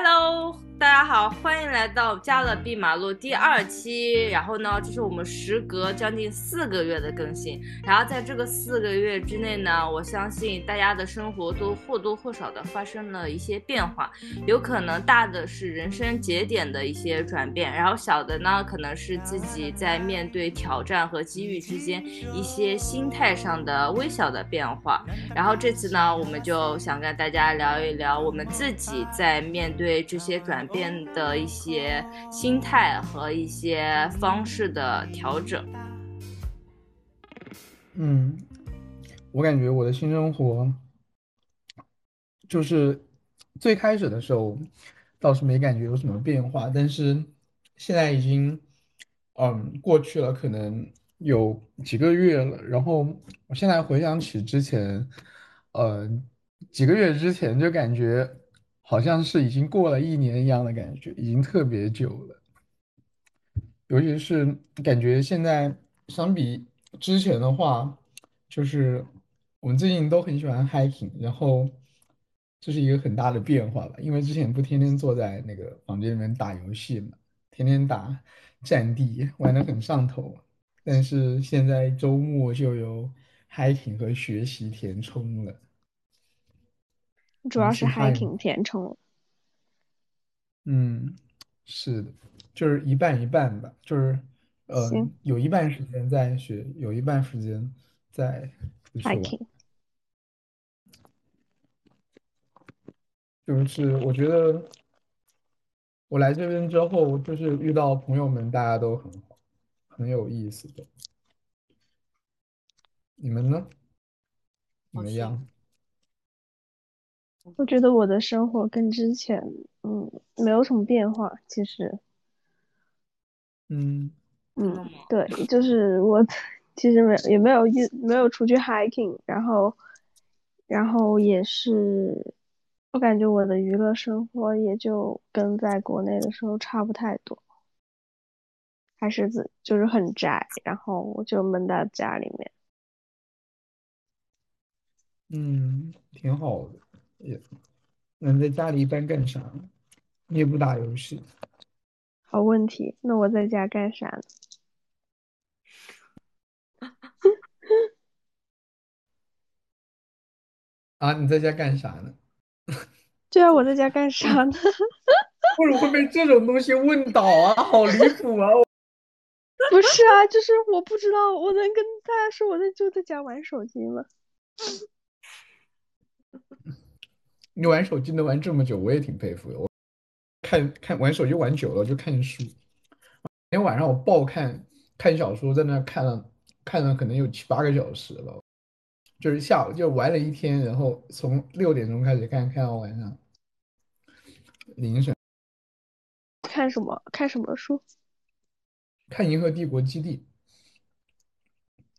Hello，大家好，欢迎来到《加勒比马路》第二期。然后呢，这是我们时隔将近四个月的更新。然后在这个四个月之内呢，我相信大家的生活都或多或少的发生了一些变化。有可能大的是人生节点的一些转变，然后小的呢，可能是自己在面对挑战和机遇之间一些心态上的微小的变化。然后这次呢，我们就想跟大家聊一聊我们自己在面对这些转变的一些心态和一些方式的调整。嗯，我感觉我的新生活就是最开始的时候倒是没感觉有什么变化，但是现在已经嗯过去了，可能有几个月了。然后我现在回想起之前，呃几个月之前就感觉。好像是已经过了一年一样的感觉，已经特别久了。尤其是感觉现在相比之前的话，就是我们最近都很喜欢 hiking，然后这是一个很大的变化了。因为之前不天天坐在那个房间里面打游戏嘛，天天打战地，玩的很上头。但是现在周末就有 hiking 和学习填充了。主要是 hiking 填充，嗯，是的，就是一半一半吧，就是呃，有一半时间在学，有一半时间在 hiking。就是我觉得我来这边之后，就是遇到朋友们，大家都很好，很有意思的。你们呢？怎么样？我觉得我的生活跟之前，嗯，没有什么变化。其实，嗯嗯，对，就是我其实没也没有一没有出去 hiking，然后，然后也是，我感觉我的娱乐生活也就跟在国内的时候差不太多，还是自就是很宅，然后我就闷在家里面。嗯，挺好的。也，那在家里一般干啥？你也不打游戏。好问题，那我在家干啥呢？啊，你在家干啥呢？对啊，我在家干啥呢？为什么会被这种东西问倒啊？好离谱啊！不是啊，就是我不知道，我能跟大家说我在就在家玩手机吗？你玩手机能玩这么久，我也挺佩服的。我看看玩手机玩久了就看书，昨天晚上我爆看看小说，在那看了看了可能有七八个小时了，就是下午就玩了一天，然后从六点钟开始看，看到晚上凌晨。看什么？看什么书？看《银河帝国基地》。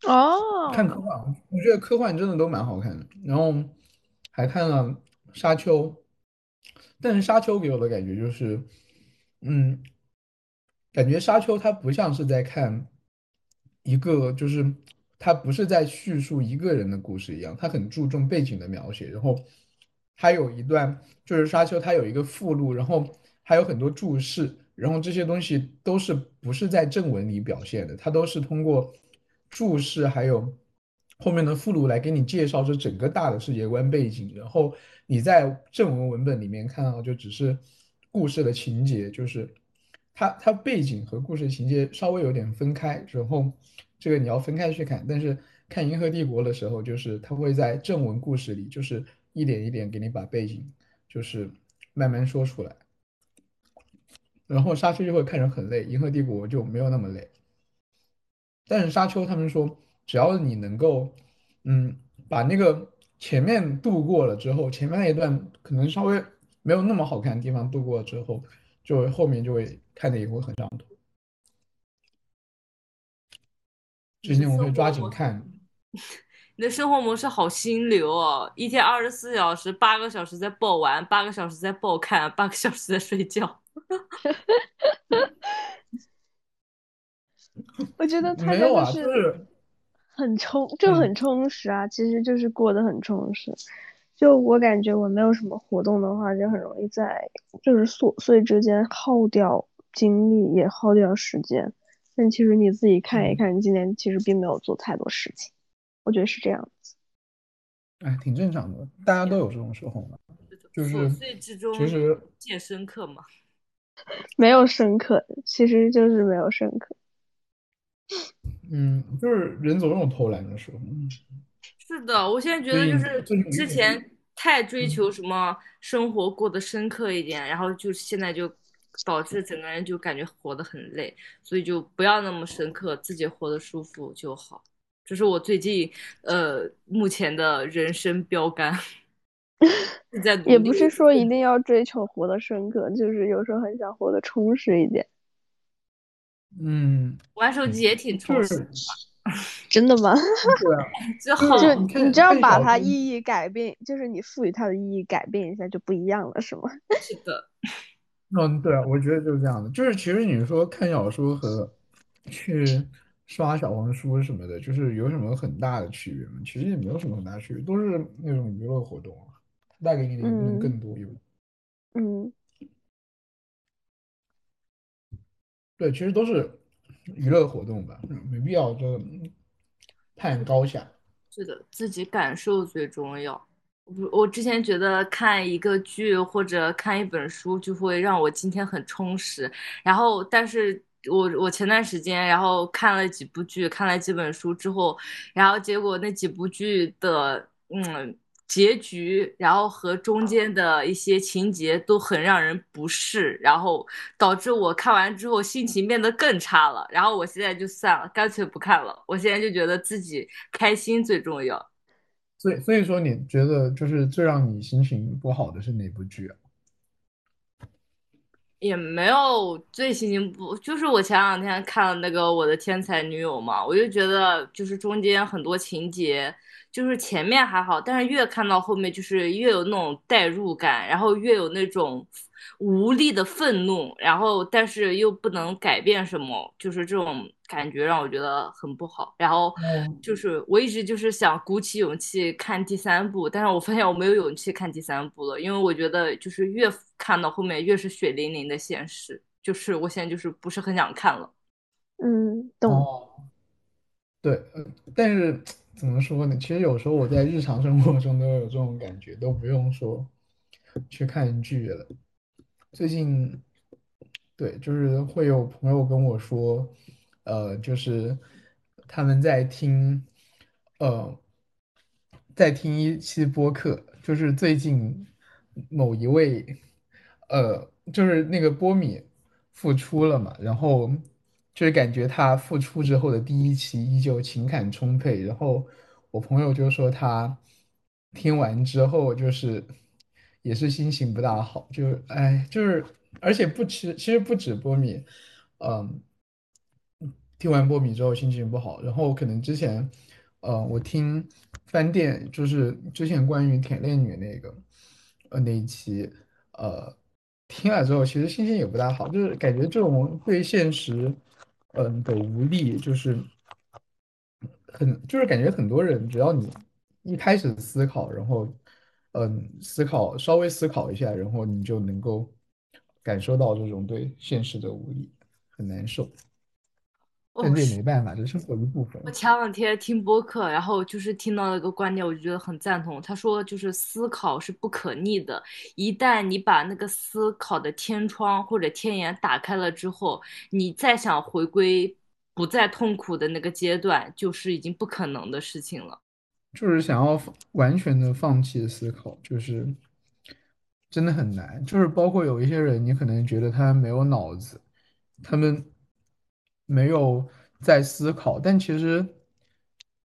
哦。看科幻，我觉得科幻真的都蛮好看的。然后还看了。沙丘，但是沙丘给我的感觉就是，嗯，感觉沙丘它不像是在看一个，就是它不是在叙述一个人的故事一样，它很注重背景的描写。然后还有一段就是沙丘，它有一个附录，然后还有很多注释，然后这些东西都是不是在正文里表现的，它都是通过注释还有后面的附录来给你介绍这整个大的世界观背景，然后。你在正文文本里面看到，就只是故事的情节，就是它它背景和故事情节稍微有点分开，然后这个你要分开去看。但是看《银河帝国》的时候，就是它会在正文故事里，就是一点一点给你把背景就是慢慢说出来，然后沙丘就会看着很累，《银河帝国》就没有那么累。但是沙丘他们说，只要你能够嗯把那个。前面度过了之后，前面那一段可能稍微没有那么好看的地方度过了之后，就后面就会看的也会很上头。最近我会抓紧看。你的生活模式好心流哦，一天二十四小时，八个小时在爆玩，八个小时在爆看，八个小时在睡觉。我觉得他没有是。很充就很充实啊，其实就是过得很充实。就我感觉我没有什么活动的话，就很容易在就是琐碎之间耗掉精力，也耗掉时间。但其实你自己看一看，你今年其实并没有做太多事情，我觉得是这样子。哎，挺正常的，大家都有这种时候嘛。就是琐碎之中其实见深刻嘛。没有深刻，其实就是没有深刻。嗯，就是人总有偷懒的时候。是的，我现在觉得就是之前太追求什么生活过得深刻一点，然后就现在就导致整个人就感觉活得很累，所以就不要那么深刻，自己活得舒服就好。这是我最近呃目前的人生标杆。也不是说一定要追求活得深刻，就是有时候很想活得充实一点。嗯，玩手机也挺充实的，真的吗？对啊，就好，就你这样把它意义改变，就是你赋予它的意义改变一下就不一样了，是吗？是的。嗯，对啊，我觉得就是这样的。就是其实你说看小说和去刷小红书什么的，就是有什么很大的区别吗？其实也没有什么很大区别，都是那种娱乐活动啊。带给你的能更多有，嗯，对，其实都是娱乐活动吧，没必要就太高下。是的，自己感受最重要。我我之前觉得看一个剧或者看一本书就会让我今天很充实，然后但是我我前段时间然后看了几部剧，看了几本书之后，然后结果那几部剧的嗯。结局，然后和中间的一些情节都很让人不适，然后导致我看完之后心情变得更差了。然后我现在就算了，干脆不看了。我现在就觉得自己开心最重要。所以，所以说你觉得就是最让你心情不好的是哪部剧啊？也没有最心情不，就是我前两天看了那个《我的天才女友》嘛，我就觉得就是中间很多情节。就是前面还好，但是越看到后面，就是越有那种代入感，然后越有那种无力的愤怒，然后但是又不能改变什么，就是这种感觉让我觉得很不好。然后就是我一直就是想鼓起勇气看第三部，但是我发现我没有勇气看第三部了，因为我觉得就是越看到后面越是血淋淋的现实，就是我现在就是不是很想看了。嗯，懂。对，但是。怎么说呢？其实有时候我在日常生活中都有这种感觉，都不用说去看剧了。最近，对，就是会有朋友跟我说，呃，就是他们在听，呃，在听一期播客，就是最近某一位，呃，就是那个波米复出了嘛，然后。就是感觉他复出之后的第一期依旧情感充沛，然后我朋友就说他听完之后就是也是心情不大好，就哎就是而且不吃其实不止波米，嗯，听完波米之后心情不好，然后可能之前呃我听饭店就是之前关于舔恋女那个呃那一期呃听了之后其实心情也不大好，就是感觉这种对现实。嗯的无力，就是很，就是感觉很多人，只要你一开始思考，然后嗯思考稍微思考一下，然后你就能够感受到这种对现实的无力，很难受。但这也没办法，这是生活一部分。我前两天听播客，然后就是听到了一个观点，我就觉得很赞同。他说，就是思考是不可逆的，一旦你把那个思考的天窗或者天眼打开了之后，你再想回归不再痛苦的那个阶段，就是已经不可能的事情了。就是想要完全的放弃思考，就是真的很难。就是包括有一些人，你可能觉得他没有脑子，他们。没有在思考，但其实，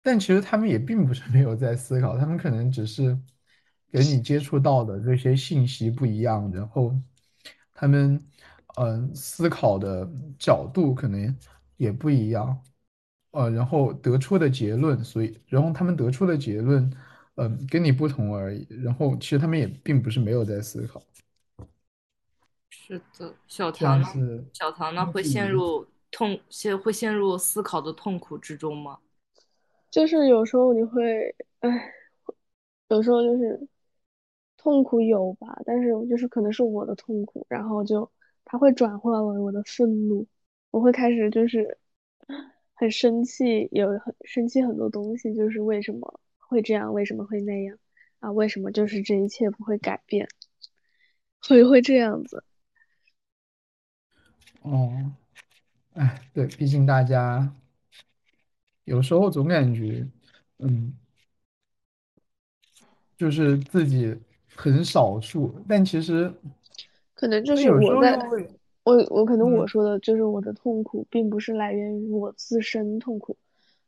但其实他们也并不是没有在思考，他们可能只是给你接触到的这些信息不一样，然后他们嗯思考的角度可能也不一样，呃，然后得出的结论，所以然后他们得出的结论，嗯，跟你不同而已，然后其实他们也并不是没有在思考。是的，小唐呢？小唐呢？会陷入。痛，陷会陷入思考的痛苦之中吗？就是有时候你会，哎，有时候就是痛苦有吧，但是就是可能是我的痛苦，然后就它会转化为我的愤怒，我会开始就是 很生气，有很生气很多东西，就是为什么会这样，为什么会那样啊？为什么就是这一切不会改变？会会这样子？哦，哎，对，毕竟大家有时候总感觉，嗯，就是自己很少数，但其实可能就是有时我在又会，我我可能我嗯，说的就是我的痛苦，并不是来源于我自身痛苦，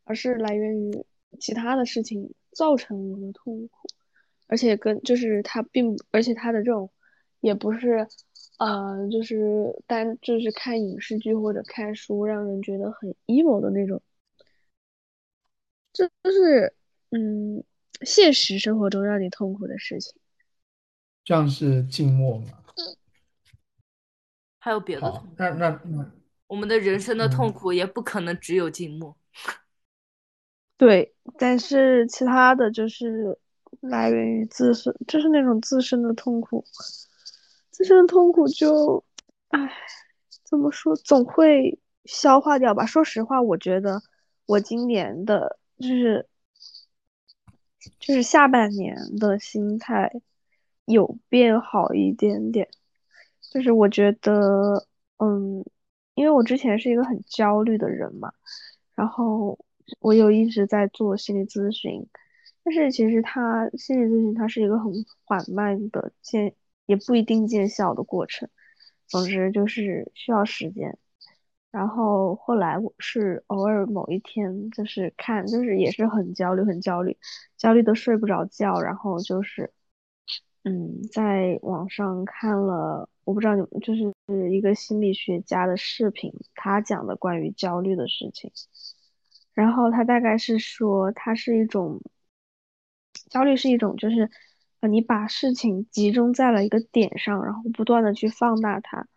而是来源于其他的事情造成我的痛苦，而且跟就是他并而且他的这种也不是呃就是单就是看影视剧或者看书让人觉得很 emo 的那种，这就是嗯现实生活中让你痛苦的事情。这样是静默吗？还有别的，痛苦，那那那，我们的人生的痛嗯，苦也不可能只有静默。对，但是其他的就是来源于自身，就是那种自身的痛苦，自身的痛苦就，唉，怎么说，总会消化掉吧。说实话，我觉得我今年的，就是就是下半年的心态有变好一点点，就是我觉得，嗯，因为我之前是一个很焦虑的人嘛。然后我有一直在做心理咨询，但是其实他心理咨询它是一个很缓慢的见，也不一定见效的过程。总之就是需要时间。然后后来我是偶尔某一天就是看，就是也是很焦虑，很焦虑，焦虑的睡不着觉，然后就是嗯，在网上看了，我不知道你们就是一个心理学家的视频，他讲的关于焦虑的事情。然后他大概是说，它是一种焦虑，是一种就是呃，你把事情集中在了一个点上，然后不断的去放大它，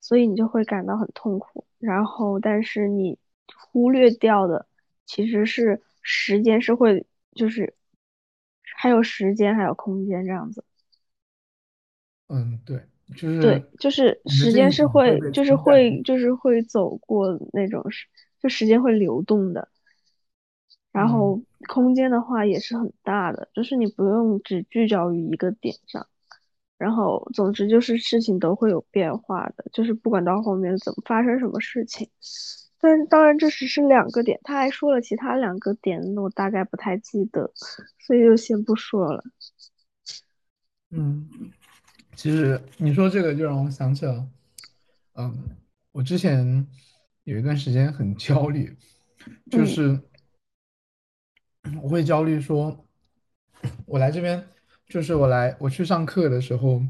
所以你就会感到很痛苦。然后，但是你忽略掉的其实是时间是会，就是还有时间，还有空间这样子。嗯，对，就是对，就是时间是会会，就是。会，就是会走过那种时，就时间会流动的。然嗯后空间的话也是很大的，就是你不用只聚焦于一个点上。然后总之就是事情都会有变化的，就是不管到后面怎么发生什么事情。但是当然这只是两个点，他还说了其他两个点，我大概不太记得，所以就先不说了。嗯，其实你说这个就让我想起了，嗯，我之前有一段时间很焦虑，就嗯是我会焦虑说，我来这边，就是我来我去上课的时候，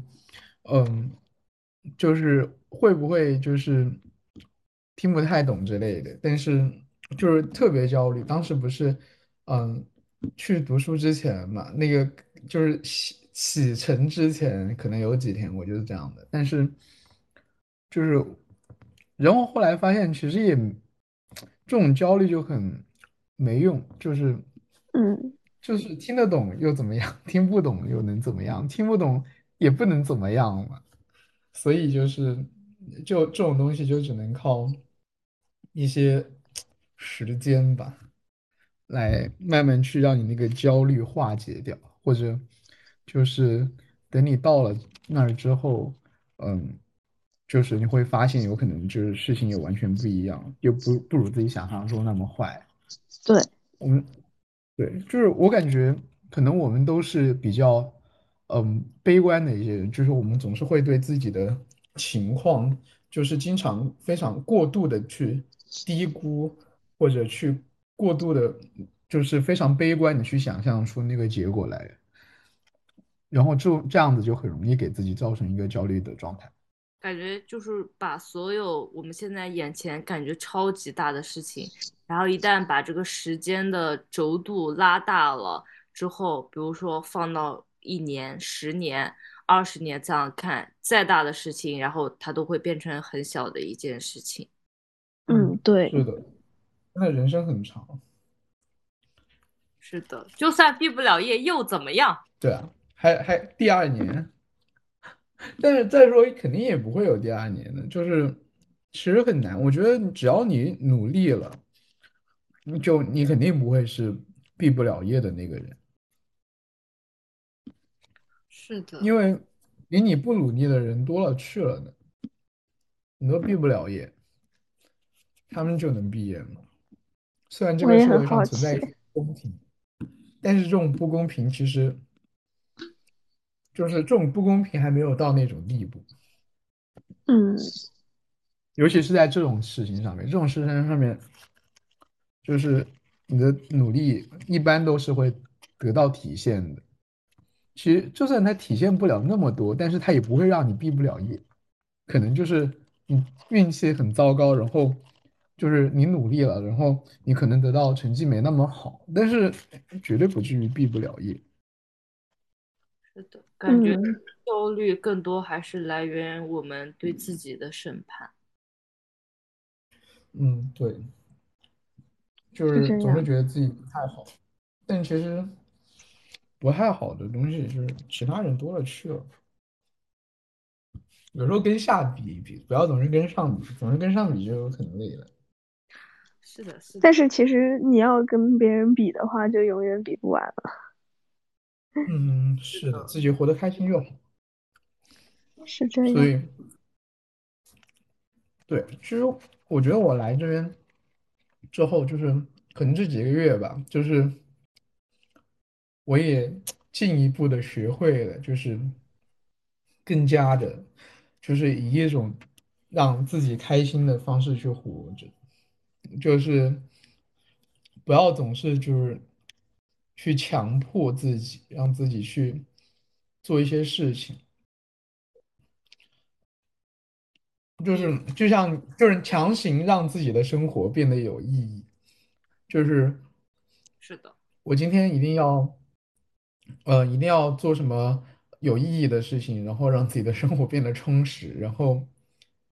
嗯，就是会不会就是听不太懂之类的，但是就是特别焦虑。当时不是，嗯，去读书之前嘛，那个就是启启程之前，可能有几天我就是这样的，但是就是，然后后来发现其实也这种焦虑就很没用，就是。嗯就是听得懂又怎么样？听不懂又能怎么样？听不懂也不能怎么样嘛。所以就是，就这种东西就只能靠一些时间吧，来慢慢去让你那个焦虑化解掉，或者就是等你到了那儿之后，嗯，就是你会发现有可能就是事情也完全不一样，又不不如自己想象中那么坏。对，我们。对，就是我感觉可能我们都是比较，嗯，悲观的一些人，就是我们总是会对自己的情况，就是经常非常过度的去低估，或者去过度的，就是非常悲观的去想象出那个结果来，然后就这样子就很容易给自己造成一个焦虑的状态。感觉就是把所有我们现在眼前感觉超级大的事情，然后一旦把这个时间的轴度拉大了之后，比如说放到一年、十年、二十年这样看，再大的事情，然后它都会变成很小的一件事情。嗯对，是对。的，那人生很长，是的，就算毕不了业又怎么样？对啊，还还第二年，但是再说肯定也不会有第二年的，就是其实很难。我觉得只要你努力了，就你肯定不会是毕不了业的那个人，是的，因为比你不努力的人多了去了呢。你都毕不了业，他们就能毕业吗？虽然这我也很个社会上好。存在不公平，但是这种不公平其实就是这种不公平还没有到那种地步，嗯尤其是在这种事情上面，这种事情上面，就是你的努力一般都是会得到体现的。其实就算它体现不了那么多，但是它也不会让你毕不了业。可能就是你运气很糟糕，然后就是你努力了，然后你可能得到成绩没那么好，但是绝对不至于毕不了业。是的，感觉嗯，焦虑更多还是来源于我们对自己的审判。嗯，对，就是总是。觉得自己不太好，但其实不太好的东西就是其他人多了去了。有时候跟下比一比，不要总是跟上比，总是跟上比就很累了。是的，是的，但是其实你要跟别人比的话，就永远比不完了。嗯，是的，自己活得开心就好。是这样。所以，对，其实我觉得我来这边之后，就是可能这几个月吧，就是我也进一步的学会了，就是更加的，就是以一种让自己开心的方式去活着，就是不要总是就是去强迫自己，让自己去做一些事情，就是就像就是强行让自己的生活变得有意义，就是是的，我今天一定要。呃，一定要做什么有意义的事情，然后让自己的生活变得充实，然后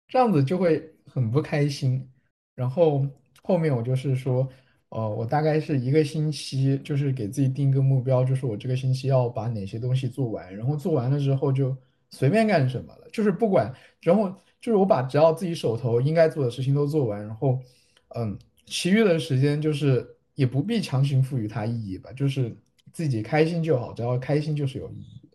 这样子就会很不开心。然后后面我就是说，呃，我大概是一个星期，就是给自己定一个目标，就是我这个星期要把哪些东西做完，然后做完了之后就随便干什么了，就是不管，然后就是我把只要自己手头应该做的事情都做完，然后嗯。其余的时间就是也不必强行赋予它意义吧，就是自己开心就好，只要开心就是有意义。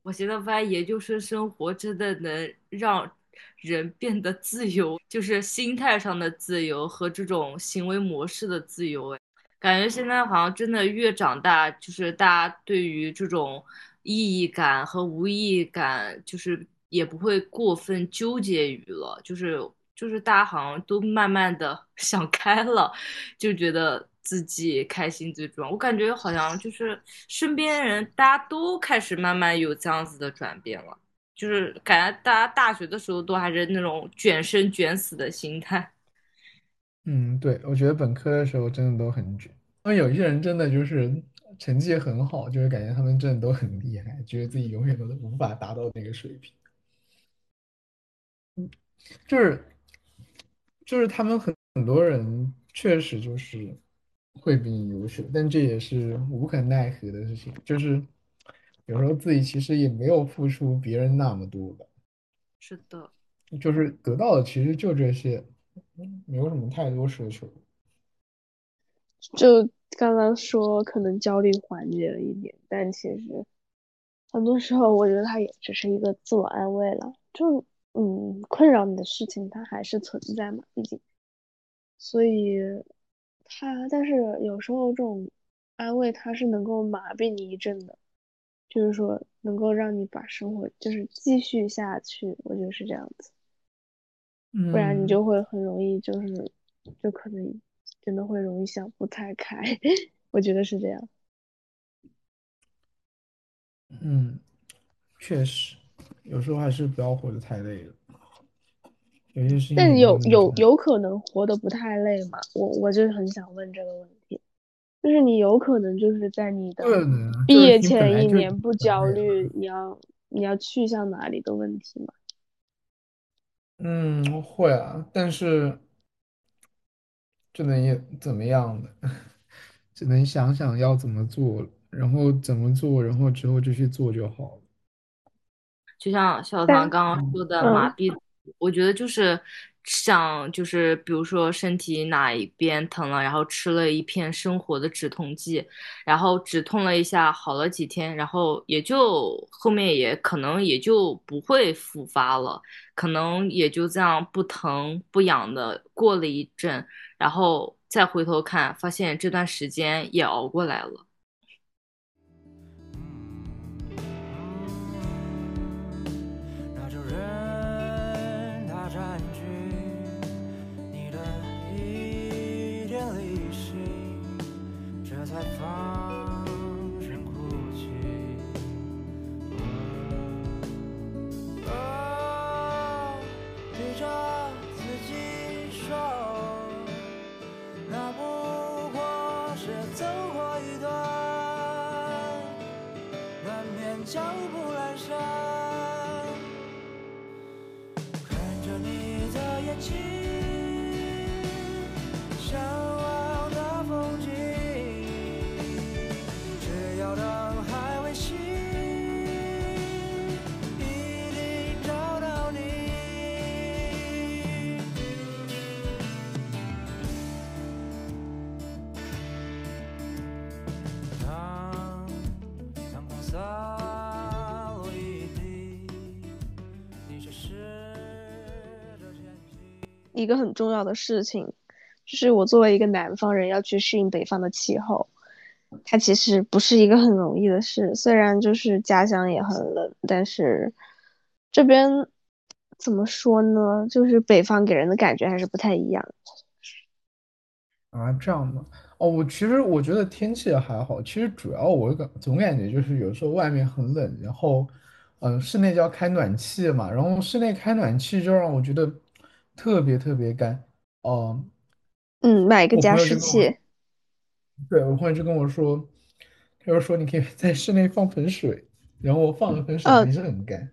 我现在发现研究生生活真的能让人变得自由，就是心态上的自由和这种行为模式的自由。哎，感觉现在好像真的越长大，就是大家对于这种意义感和无意义感，就是也不会过分纠结于了，就是就是大家好像都慢慢的 想开了，就觉得自己开心最重要。我感觉好像就是身边人大家都开始慢慢有这样子的转变了，就是感觉大家大学的时候都还是那种卷生卷死的心态。嗯，对，我觉得本科的时候真的都很卷，因为有一些人真的就是成绩很好，就是感觉他们真的都很厉害，觉得自己永远都无法达到那个水平，就是就是他们很很多人确实就是会比你优秀，但这也是无可奈何的事情，就是有时候自己其实也没有付出别人那么多吧。是的，就是得到的其实就这些，嗯没有什么太多奢求。就刚刚说可能焦虑缓解了一点，但其实很多时候我觉得它也只是一个自我安慰了。就嗯，困扰你的事情它还是存在嘛，毕竟，所以它但是有时候这种安慰它是能够麻痹你一阵的，就是说能够让你把生活就是继续下去，我觉得是这样子。不然你嗯就会很容易就是就可能真的会容易想不太开，我觉得是这样。嗯，确实，有时候还是不要活得太累了，有些事情但有有。有可能活得不太累吗？我我就很想问这个问题，就是你有可能就是在你的对的，毕业就是你本前一就年不。焦虑，你要你要去向哪里的问题吗？嗯，会啊，但是这能也怎么样呢？只能想想要怎么做然后怎么做，然后之后就去做就好了。就像小唐刚刚说的麻嗯痹，我觉得就是想就是比如说身体哪一边疼了，然后吃了一片生活的止痛剂，然后止痛了一下，好了几天，然后也就后面也可能也就不会复发了，可能也就这样不疼不痒的过了一阵，然后再回头看，发现这段时间也熬过来了。一个很重要的事情，就是我作为一个南方人要去适应北方的气候，它其实不是一个很容易的事。虽然就是家乡也很冷，但是这边怎么说呢？就是北方给人的感觉还是不太一样。啊，这样吗？哦，我其实我觉得天气还好，其实主要我感总感觉就是有时候外面很冷，然后，嗯、室内就要开暖气嘛，然后室内开暖气就让我觉得特别特别干。哦、嗯，买个加湿器，对，我朋友就跟我说，他就说你可以 在室内放盆水，然后我放了盆水呃，还是很干。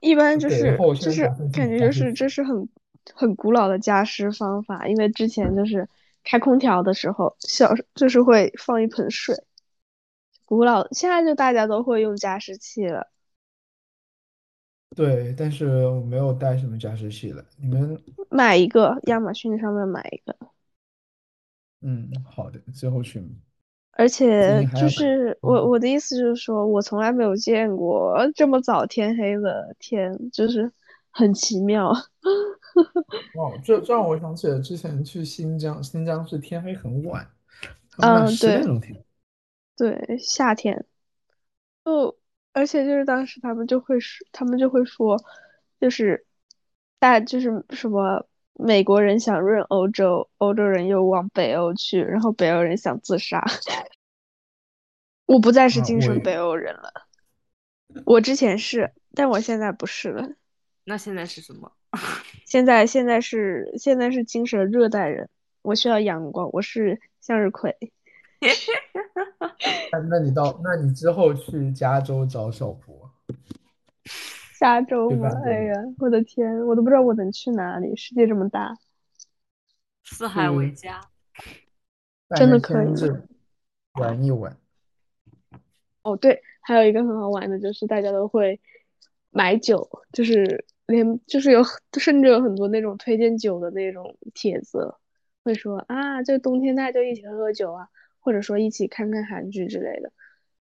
一般就是就是感觉就。是这是很很古老的加湿方法，因为之前就是开空调的时候，小就是会放一盆水，古老现在就大家都会用加湿器了。对，但是我没有带什么加湿器了。你们，买一个，亚马逊上面买一个，嗯，好的，最后去买。而最且就。是我嗯。我的意思就是说，我从来没有见过这么早天黑的天，就是很奇妙。哦，这这让我想起了之前去新疆，新疆是天黑很晚，嗯，十点对钟天。对，夏天。就而且就是当时他们就会说，他们就会说，就是大就是什么美国人想润欧洲，欧洲人又往北欧去，然后北欧人想自杀。我不再是精神北欧人了，我之前是，但我现在不是了。那现在是什么？现在现在是现在是精神热带人，我需要阳光，我是向日葵。那那你到，那你之后去加州找小博，加州哎呀，我的天，我都不知道我能去哪里，世界这么大，四海为家。真的可以。玩一玩。哦，对，还有一个很好玩的就是大家都会买酒，就是连就是有甚至有很多那种推荐酒的那种帖子，会说啊，这冬天大家就一起喝喝酒啊，或者说一起看看韩剧之类的。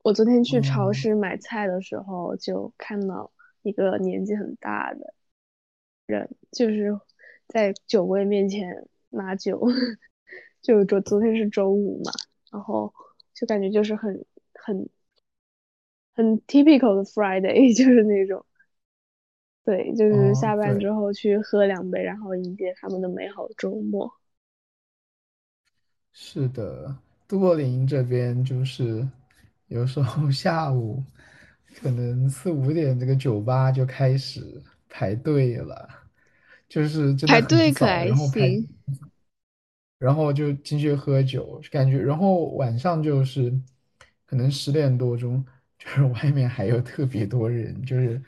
我昨天去超嗯，市买菜的时候，就看到一个年纪很大的人，就是在酒柜面前拿酒，就昨昨天是周五嘛，然后就感觉就是很很很 typical 的 Friday，就是那种，对，就是下班之后去喝两杯，然后迎接他们的美好周末。是的，多林这边就是有时候 下午可能四五点，这个酒吧就开始排队了，就是真的排很早，队可还然后排。行，然后就进去喝酒，感觉，然后晚上就是可能十点多钟，就是外面还有特别多人，就是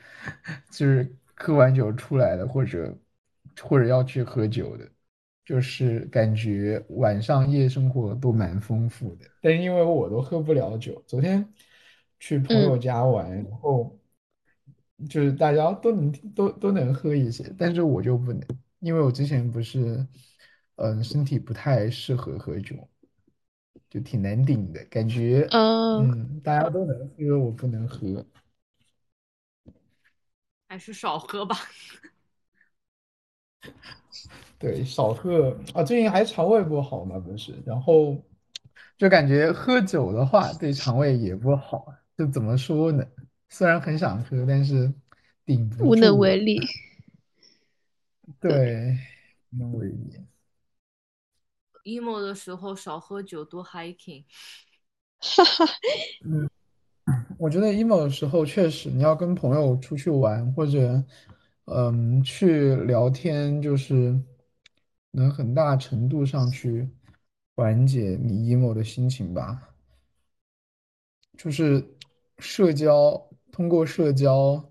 就是喝完酒出来的，或者或者要去喝酒的，就是感觉晚上夜生活都蛮丰富的。但是因为我都喝不了酒，昨天去朋友嗯家玩，然后就是大家都能都都能喝一些，但是我就不能，因为我之前不是嗯身体不太适合喝酒，就挺难顶的感觉。嗯，嗯，大家都能喝，我不能喝。还是少喝吧。对，少喝啊，最近还肠胃不好嘛，不是？然后就感觉喝酒的话对肠胃也不好，就怎么说呢？虽然很想喝，但是顶不无能。为力。对，对，无能为力。emo 的时候少喝酒，多 hiking。哈哈，我觉得 emo 的时候，确实你要跟朋友出去玩，或者嗯去聊天，就是能很大程度上去缓解你 emo 的心情吧。就是社交，通过社交，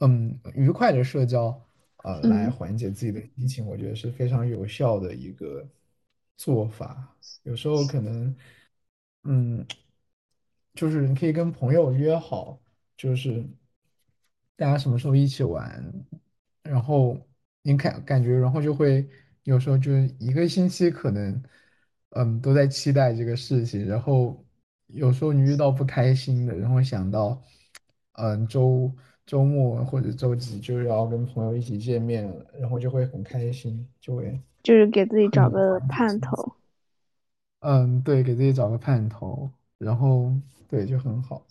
嗯，愉快的社交，啊、来嗯缓解自己的心情，我觉得是非常有效的一个做法。有时候可能，嗯，就是你可以跟朋友约好，就是大家什么时候一起玩，然后你感感觉，然后就会有时候就是一个星期可能，嗯，都在期待这个事情，然后有时候你遇到不开心的，然后想到，嗯，周周末或者周几就要跟朋友一起见面了，然后就会很开心，就会就是给自己找个。盼头。嗯，对，给自己找个盼头，然后对，就很好。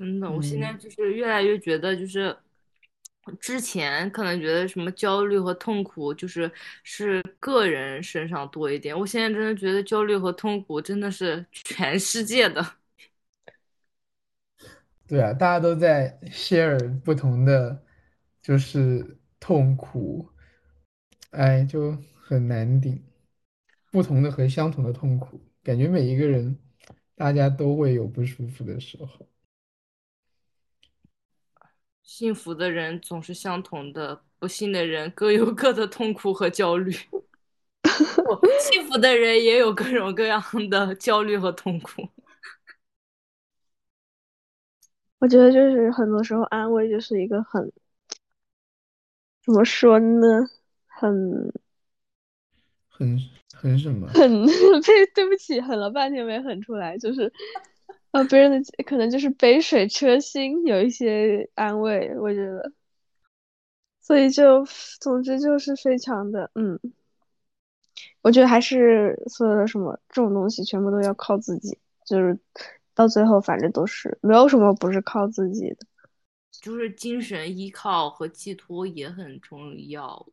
真的，我现在嗯，就是越来越觉得，就是之前可能觉得什么焦虑和痛苦，就是是个人身上多一点。我现在真的觉得焦虑和痛苦真的是全世界的。对啊，大家都在 share 不同的就是痛苦，哎，就很难顶。不同的和相同的痛苦，感觉每一个人，大家都会有不舒服的时候。幸福的人总是相同的，不幸的人各有各的痛苦和焦虑。不，幸福的人也有各种各样的焦虑和痛苦。我觉得就是很多时候安慰就是一个很，怎么说呢，很很很什么？很 对对不起，狠了半天没狠出来，就是呃别人的可能就是杯水车薪，有一些安慰，我觉得，所以就总之就是非常的嗯，我觉得还是所有的什么这种东西全部都要靠自己，就是到最后反正都是没有什么不是靠自己的。就是精神依靠和寄托也很重要，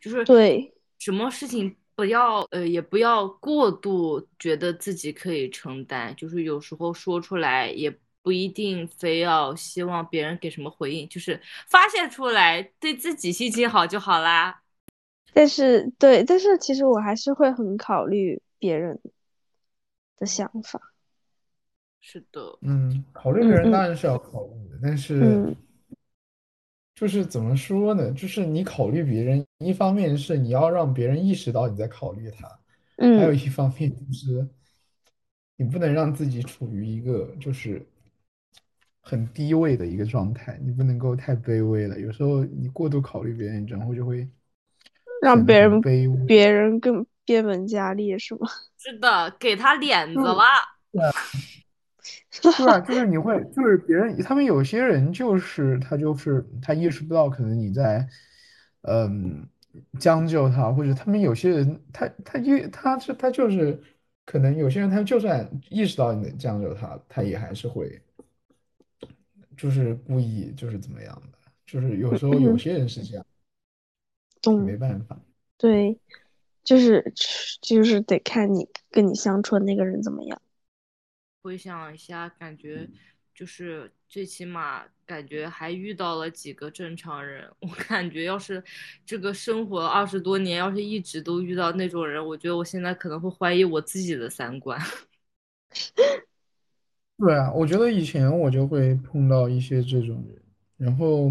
就是对，什么事情不要呃，也不要过度觉得自己可以承担，就是有时候说出来也不一定非要希望别人给什么回应，就是发泄出来，对自己心情好就好啦。但是对，但是其实我还是会很考虑别人的想法。是的，嗯，考虑别嗯嗯人当然是要考虑的，但是嗯就是怎么说呢？就是你考虑别人，一方面是你要让别人意识到你在考虑他，还有嗯，一方面就是你不能让自己处于一个就是很低位的一个状态，你不能够太卑微了。有时候你过度考虑别人，然后就会让别人卑微。别人更变本加厉是吗？是的，给他脸子就了。对啊，就是你会，就是别人，他们有些人就是他就是他意识不到，可能你在，嗯，将就他，或者他们有些人，他他意他是他就是，可能有些人他就算意识到你将就他，他也还是会，就是故意就是怎么样的，就是有时候有嗯些人是这样，你没嗯，办法。对，就是就是得看你跟你相处的那个人怎么样。回想一下，感觉就是最起码感觉还遇到了几个正常人。我感觉要是这个生活二十多年，要是一直都遇到那种人，我觉得我现在可能会怀疑我自己的三观。对啊，我觉得以前我就会碰到一些这种人，然后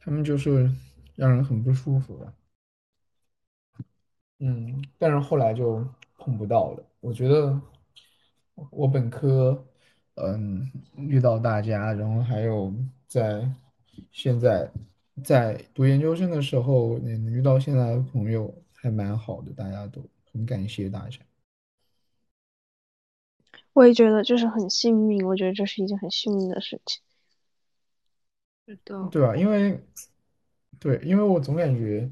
他们就是让人很不舒服的。嗯，但是后来就碰不到了。我觉得我本科，嗯，遇到大家，然后还有在现在在读研究生的时候，能遇到现在的朋友，还蛮好的，大家都很感谢大家。我也觉得就是很幸运，我觉得这是一件很幸运的事情。是的，对吧？因为，对，因为我总感觉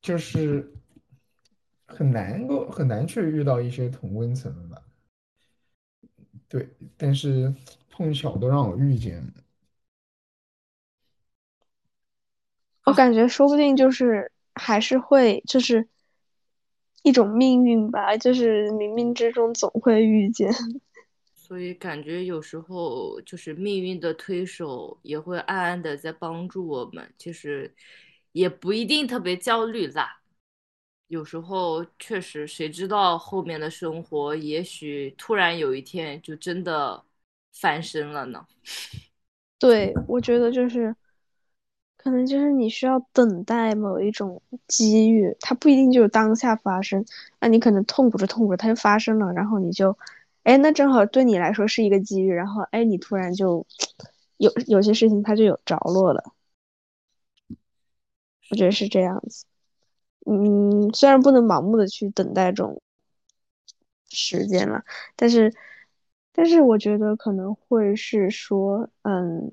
就是很难够很难去遇到一些同温层的吧。对，但是碰巧都让我遇见。我感觉说不定就是还是会就是一种命运吧，就是冥冥之中总会遇见。所以感觉有时候就是命运的推手也会暗暗的在帮助我们，其实也不一定特别焦虑啦。有时候确实，谁知道后面的生活，也许突然有一天就真的翻身了呢。对，我觉得就是可能就是你需要等待某一种机遇，它不一定就是当下发生，那你可能痛苦着痛苦着它就发生了，然后你就，哎，那正好对你来说是一个机遇，然后哎，你突然就有有些事情它就有着落了，我觉得是这样子。嗯，虽然不能盲目的去等待这种时间了，但是，但是我觉得可能会是说，嗯，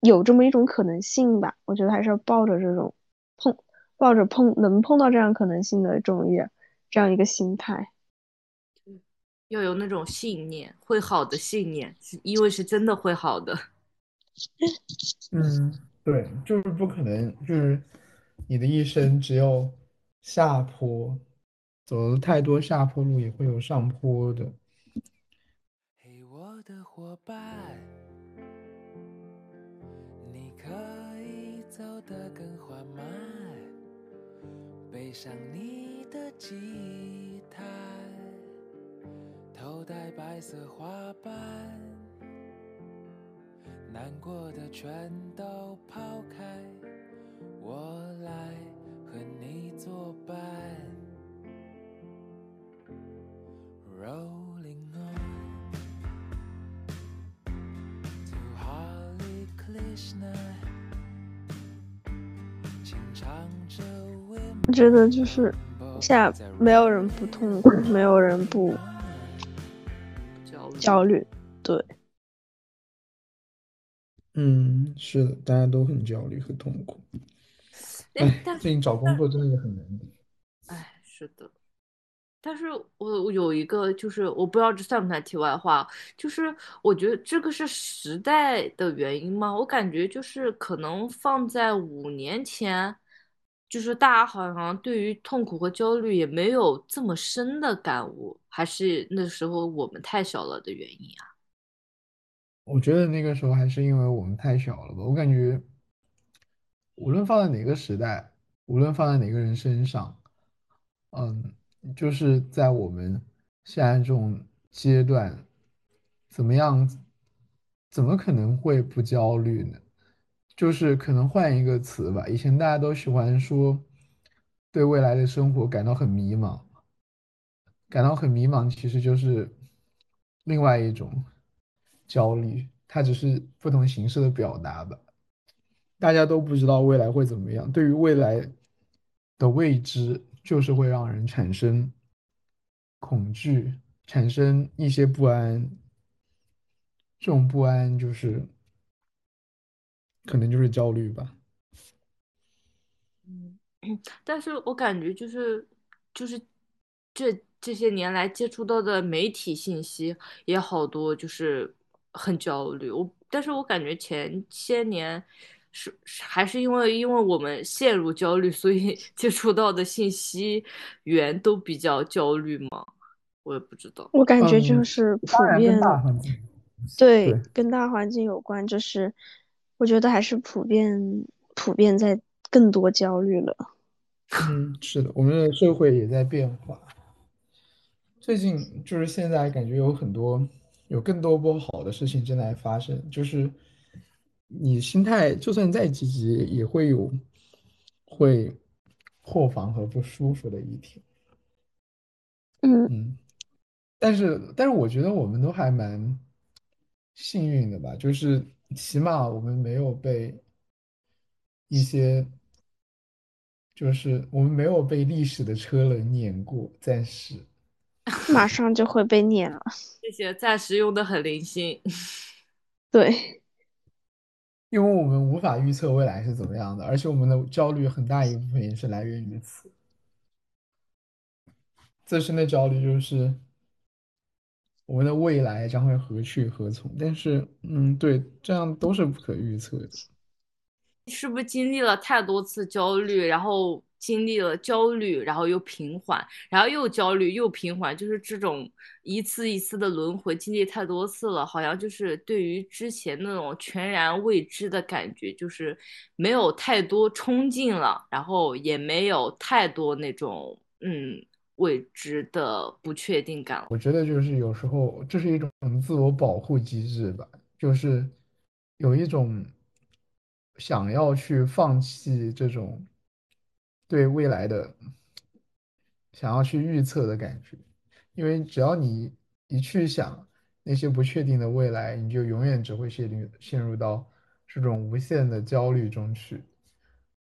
有这么一种可能性吧。我觉得还是要抱着这种碰，抱着碰能碰到这样可能性的这种一这样一个心态，要有那种信念，会好的信念，是因为是真的会好的。嗯，对，就是不可能，就是你的一生只有下坡，走了太多下坡路，也会有上坡的。嘿，我的伙伴，你可以走得更缓慢，背上你的吉他，头戴白色花瓣，难过的全都抛开，我来和你作伴。Rolling on to Hare Krishna，轻唱着 Wim 我觉得就是现在没有人不痛苦，没有人不焦虑焦虑，对。嗯，是的，大家都很焦虑和痛苦。哎，但最近找工作真的也很难。哎，是的，但是我我有一个，就是我不知道这算不算题外话，就是我觉得这个是时代的原因吗？我感觉就是可能放在五年前，就是大家好像对于痛苦和焦虑也没有这么深的感悟，还是那时候我们太小了的原因啊？我觉得那个时候还是因为我们太小了吧。我感觉，无论放在哪个时代，无论放在哪个人身上，嗯，就是在我们现在这种阶段，怎么样，怎么可能会不焦虑呢？就是可能换一个词吧，以前大家都喜欢说，对未来的生活感到很迷茫，感到很迷茫，其实就是另外一种焦虑，它只是不同形式的表达吧。大家都不知道未来会怎么样，对于未来的未知，就是会让人产生恐惧，产生一些不安。这种不安就是，可能就是焦虑吧。嗯，但是我感觉就是就是这这些年来接触到的媒体信息也好多，就是很焦虑。我但是我感觉前些年是是还是因为因为我们陷入焦虑，所以 接触到的信息源都比较焦虑吗？我也不知道。我感觉就嗯，是普遍，对，跟大环境有关，就是我觉得还是普遍普遍在更多焦虑了。嗯，是的，我们的社会也在变化。最近就是现在感觉有很多，有更多不好的事情正在发生，就是你心态就算再积极，也会有会破防和不舒服的一天。嗯，嗯，但是但是我觉得我们都还蛮幸运的吧，就是起码我们没有被一些，就是我们没有被历史的车轮碾过，暂时。马上就会被碾了。谢谢，暂时用的很灵性。对，因为我们无法预测未来是怎么样的，而且我们的焦虑很大一部分也是来源于此。自身的焦虑就是我们的未来将会何去何从，但是，嗯，对，这样都是不可预测的。是不是经历了太多次焦虑，然后经历了焦虑，然后又平缓，然后又焦虑又平缓，就是这种一次一次的轮回，经历太多次了，好像就是对于之前那种全然未知的感觉，就是没有太多冲劲了，然后也没有太多那种嗯未知的不确定感。我觉得就是有时候这是一种自我保护机制吧，就是有一种想要去放弃这种对未来的想要去预测的感觉，因为只要你一去想那些不确定的未来，你就永远只会陷入陷入到这种无限的焦虑中去。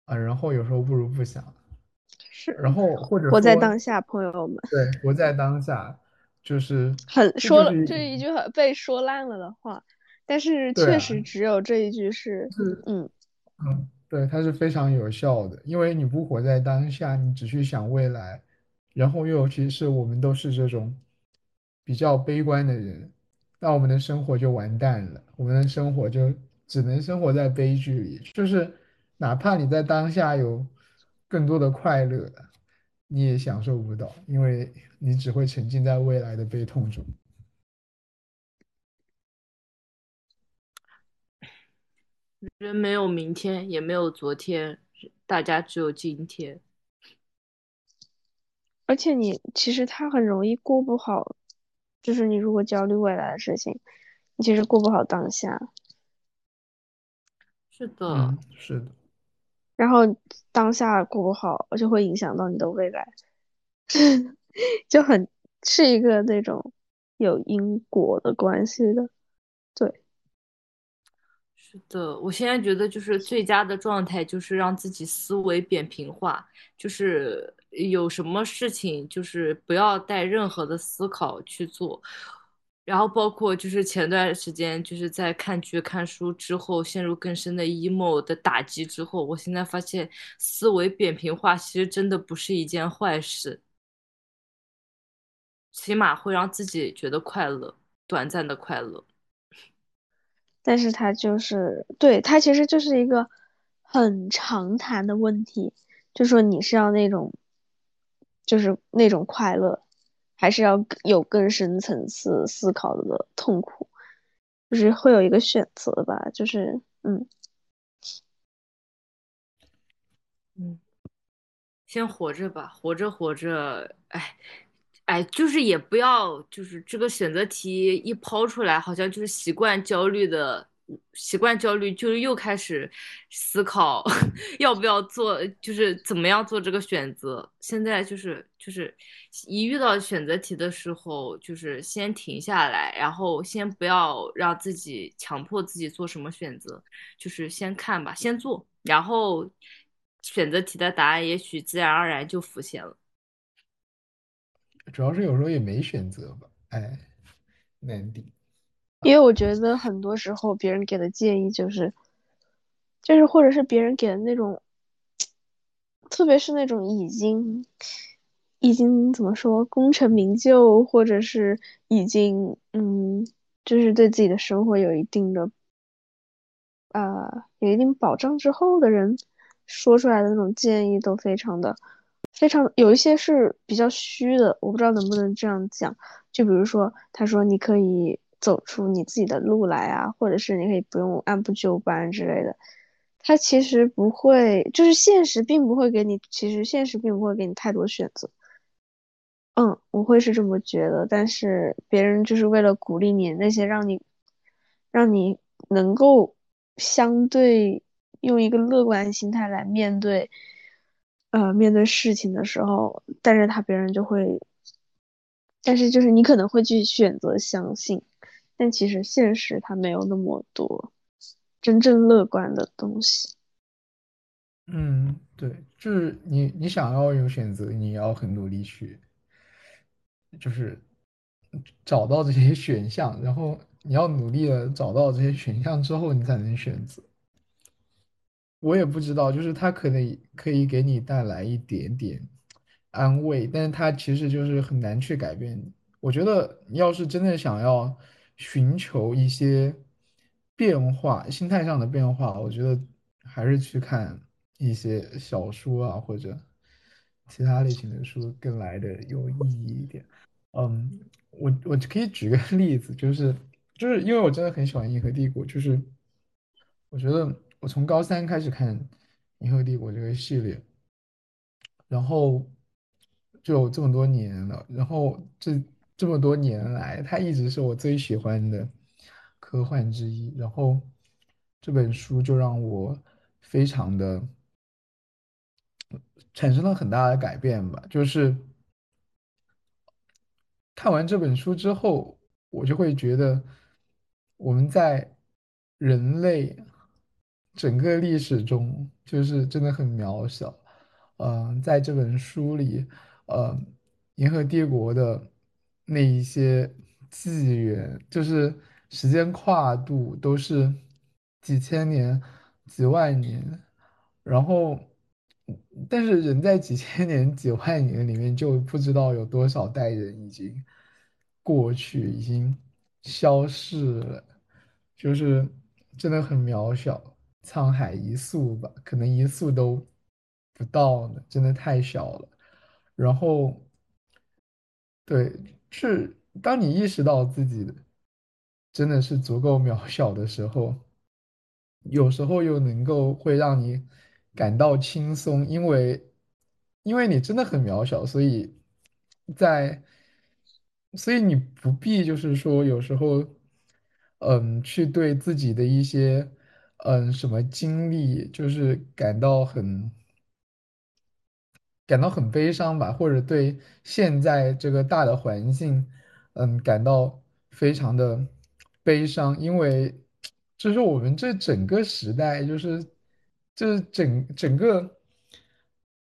啊。然后有时候不如不想，是。然后或者活在当下，朋友们。对，活在当下，就是。很说了就是这一句很被说烂了的话，但是确实只有这一句是，是嗯，嗯，对，它是非常有效的，因为你不活在当下，你只去想未来，然后又尤其是我们都是这种比较悲观的人，那我们的生活就完蛋了，我们的生活就只能生活在悲剧里，就是哪怕你在当下有更多的快乐，你也享受不到，因为你只会沉浸在未来的悲痛中。人没有明天，也没有昨天，大家只有今天。而且你其实他很容易过不好，就是你如果焦虑未来的事情，你其实过不好当下，是的，嗯，是的。然后当下过不好，就会影响到你的未来，就很是一个那种有因果的关系的，对，是的，我现在觉得就是最佳的状态就是让自己思维扁平化，就是有什么事情就是不要带任何的思考去做，然后包括就是前段时间就是在看剧看书之后陷入更深的 emo 的打击之后，我现在发现思维扁平化其实真的不是一件坏事，起码会让自己觉得快乐，短暂的快乐。但是它就是，对，它其实就是一个很长谈的问题，就说你是要那种，就是那种快乐，还是要有更深层次思考的痛苦，就是会有一个选择吧，就是，嗯，嗯，先活着吧，活着活着，哎，哎，就是也不要，就是这个选择题一抛出来，好像就是习惯焦虑的，习惯焦虑，就是又开始思考 要不要做，就是怎么样做这个选择。现在就是就是一遇到选择题的时候，就是先停下来，然后先不要让自己强迫自己做什么选择，就是先看吧，先做，然后选择题的答案也许自然而然就浮现了。主要是有时候也没选择吧，哎，难定。因为我觉得很多时候别人给的建议就是，就是或者是别人给的那种，特别是那种已经已经怎么说功成名就，或者是已经嗯，就是对自己的生活有一定的呃有一定保障之后的人说出来的那种建议都非常的非常有一些是比较虚的，我不知道能不能这样讲。就比如说，他说你可以走出你自己的路来啊，或者是你可以不用按部就班之类的。他其实不会，就是现实并不会给你，其实现实并不会给你太多选择。嗯，我会是这么觉得，但是别人就是为了鼓励你，那些让你让你能够相对用一个乐观心态来面对呃面对事情的时候带着他，别人就会，但是就是你可能会去选择相信，但其实现实它没有那么多真正乐观的东西。嗯，对，就是你你想要有选择，你要很努力去，就是找到这些选项，然后你要努力的找到这些选项之后，你才能选择。我也不知道，就是它可能可以给你带来一点点安慰，但是它其实就是很难去改变。我觉得，要是真的想要寻求一些变化，心态上的变化，我觉得还是去看一些小说啊，或者其他类型的书更来的有意义一点。嗯，我我可以举个 例子，就是就是因为我真的很喜欢《银河帝国》，就是我觉得我从高三开始看《银河帝国》这个系列，然后就这么多年了，然后这这么多年来，它一直是我最喜欢的科幻之一。然后这本书就让我非常的产生了很大的改变吧，就是。看完这本书之后，我就会觉得我们在人类整个历史中，就是真的很渺小。嗯，在这本书里，呃，银河帝国的那一些纪元，就是时间跨度都是几千年、几万年，然后，但是人在几千年、几万年里面，就不知道有多少代人已经。过去已经消逝了，就是真的很渺小，沧海一粟吧，可能一粟都不到呢，真的太小了。然后，对，是当你意识到自己真的是足够渺小的时候，有时候又能够会让你感到轻松，因为因为你真的很渺小，所以在。所以你不必就是说有时候，嗯，去对自己的一些，嗯，什么经历，就是感到很，感到很悲伤吧，或者对现在这个大的环境，嗯，感到非常的悲伤，因为这是我们这整个时代，就是就是整整个。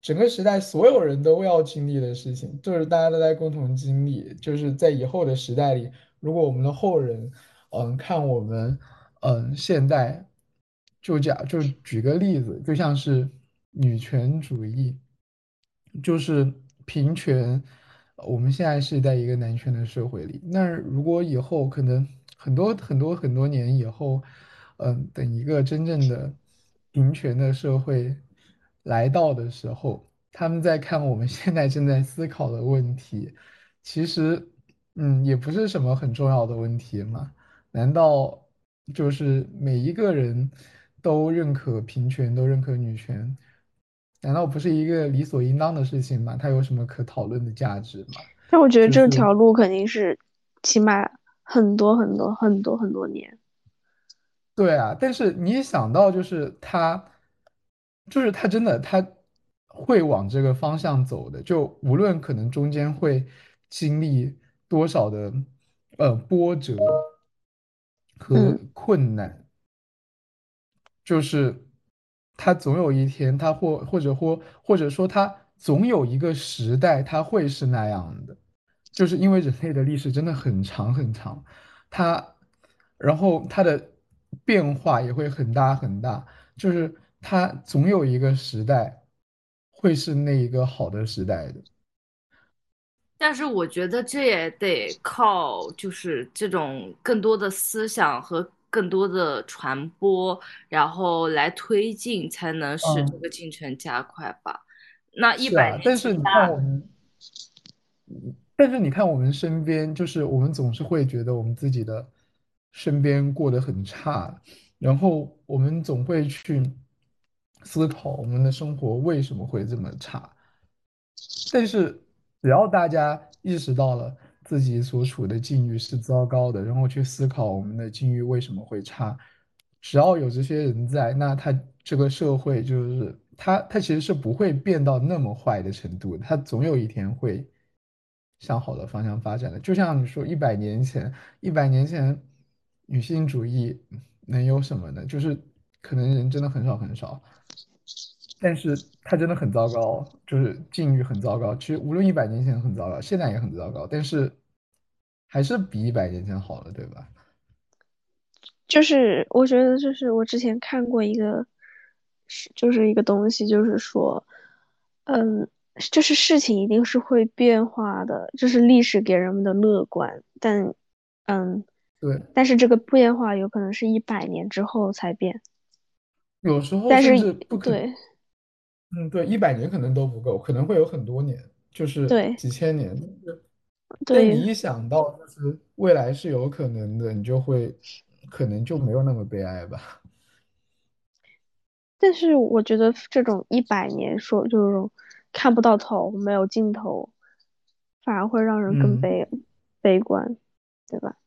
整个时代所有人都要经历的事情，就是大家都在共同经历。就是在以后的时代里，如果我们的后人，嗯，看我们，嗯，现代，就假就举个例子，就像是女权主义，就是平权，我们现在是在一个男权的社会里。那如果以后可能很多很多很多年以后，嗯，等一个真正的平权的社会。来到的时候，他们在看我们现在正在思考的问题，其实，嗯，也不是什么很重要的问题嘛？难道就是每一个人都认可平权，都认可女权？难道不是一个理所应当的事情吗？它有什么可讨论的价值吗？但我觉得这条路肯定是起码很多很多很多很多年。对啊，但是你想到就是他。就是他真的他会往这个方向走的，就无论可能中间会经历多少的呃波折和困难，就是他总有一天他或或者或或者说他总有一个时代他会是那样的，就是因为人类的历史真的很长很长，它然后它的变化也会很大很大，就是。它总有一个时代，会是那一个好的时代的。但是我觉得这也得靠就是这种更多的思想和更多的传播，然后来推进，才能使这个进程加快吧。那一百年但是你看我们，但是你看我们身边，就是我们总是会觉得我们自己的身边过得很差，然后我们总会去。思考我们的生活为什么会这么差，但是只要大家意识到了自己所处的境遇是糟糕的，然后去思考我们的境遇为什么会差，只要有这些人在，那他这个社会就是他他其实是不会变到那么坏的程度，他总有一天会向好的方向发展的。就像你说，一百年前，一百年前女性主义能有什么呢？就是可能人真的很少很少，但是他真的很糟糕，就是境遇很糟糕。其实无论一百年前很糟糕，现在也很糟糕，但是还是比一百年前好了，对吧？就是我觉得，就是我之前看过一个，是就是一个东西，就是说，嗯，就是事情一定是会变化的，就是历史给人们的乐观，但，嗯，对，但是这个变化有可能是一百年之后才变，有时候但是不可。对嗯，对，一百年可能都不够，可能会有很多年，就是对几千年。但是但你对，一想到就是未来是有可能的，你就会可能就没有那么悲哀吧。但是我觉得这种一百年说这种看不到头，没有尽头，反而会让人更嗯，悲悲观，对吧？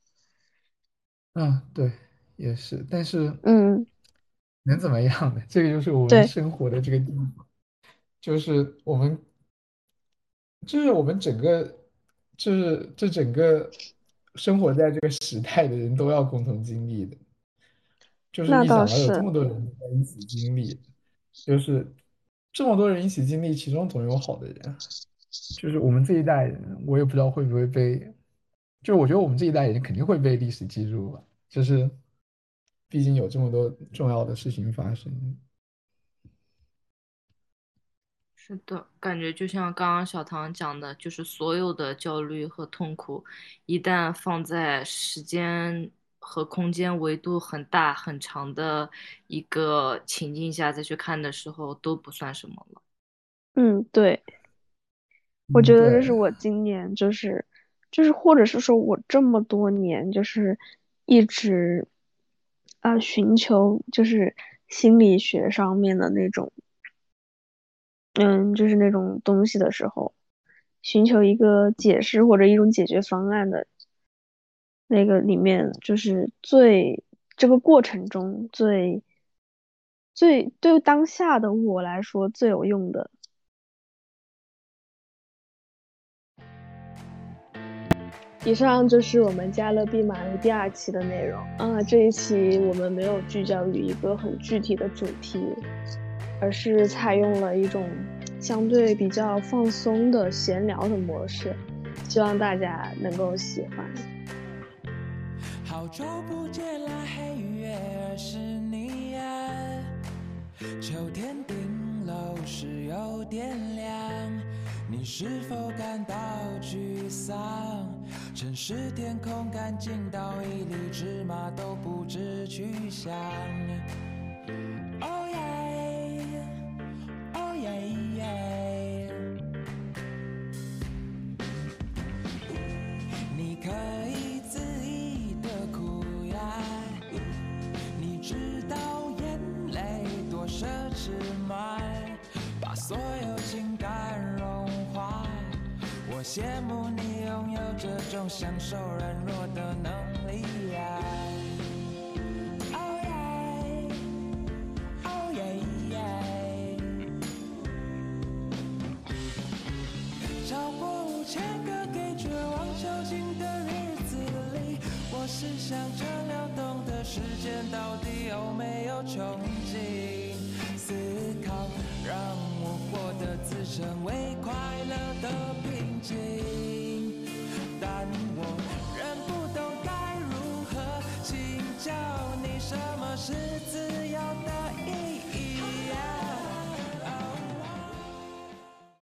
嗯，对，也是，但是嗯，能怎么样呢？这个就是我们对，生活的这个地方，就是我们，就是我们整个，就是这整个生活在这个时代的人都要共同经历的。就是那一想到有这是，么多人在一起经历，就是这么多人一起经历，其中总有好的人。就是我们这一代人，我也不知道会不会被，就是我觉得我们这一代人肯定会被历史记住吧。就是毕竟有这么多重要的事情发生。是的，感觉就像刚刚小唐讲的，就是所有的焦虑和痛苦，一旦放在时间和空间维度很大很长的一个情境下再去看的时候，都不算什么了。嗯，对。我嗯，觉得这是，我今年就是就是或者是说我这么多年就是一直啊、寻求就是心理学上面的那种嗯就是那种东西的时候，寻求一个解释或者一种解决方案的那个里面，就是最这个过程中最最对当下的我来说最有用的。以上就是我们加勒比马路第二期的内容。啊，这一期我们没有聚焦于一个很具体的主题，而是采用了一种相对比较放松的闲聊的模式，希望大家能够喜欢。好久不见啦，黑月儿是你呀、秋天顶楼是有点凉，你是否感到沮丧？城市天空干净到一粒芝麻都不知去向。你可以恣意的哭呀，你知道眼泪多奢侈吗？把所有情感融化。我羡慕你拥有这种享受软弱的能力呀。我是想着流动的时间到底有没有穷尽？思考让我活得自称为快乐的平静，但我仍不懂该如何请教你什么是自由的意义。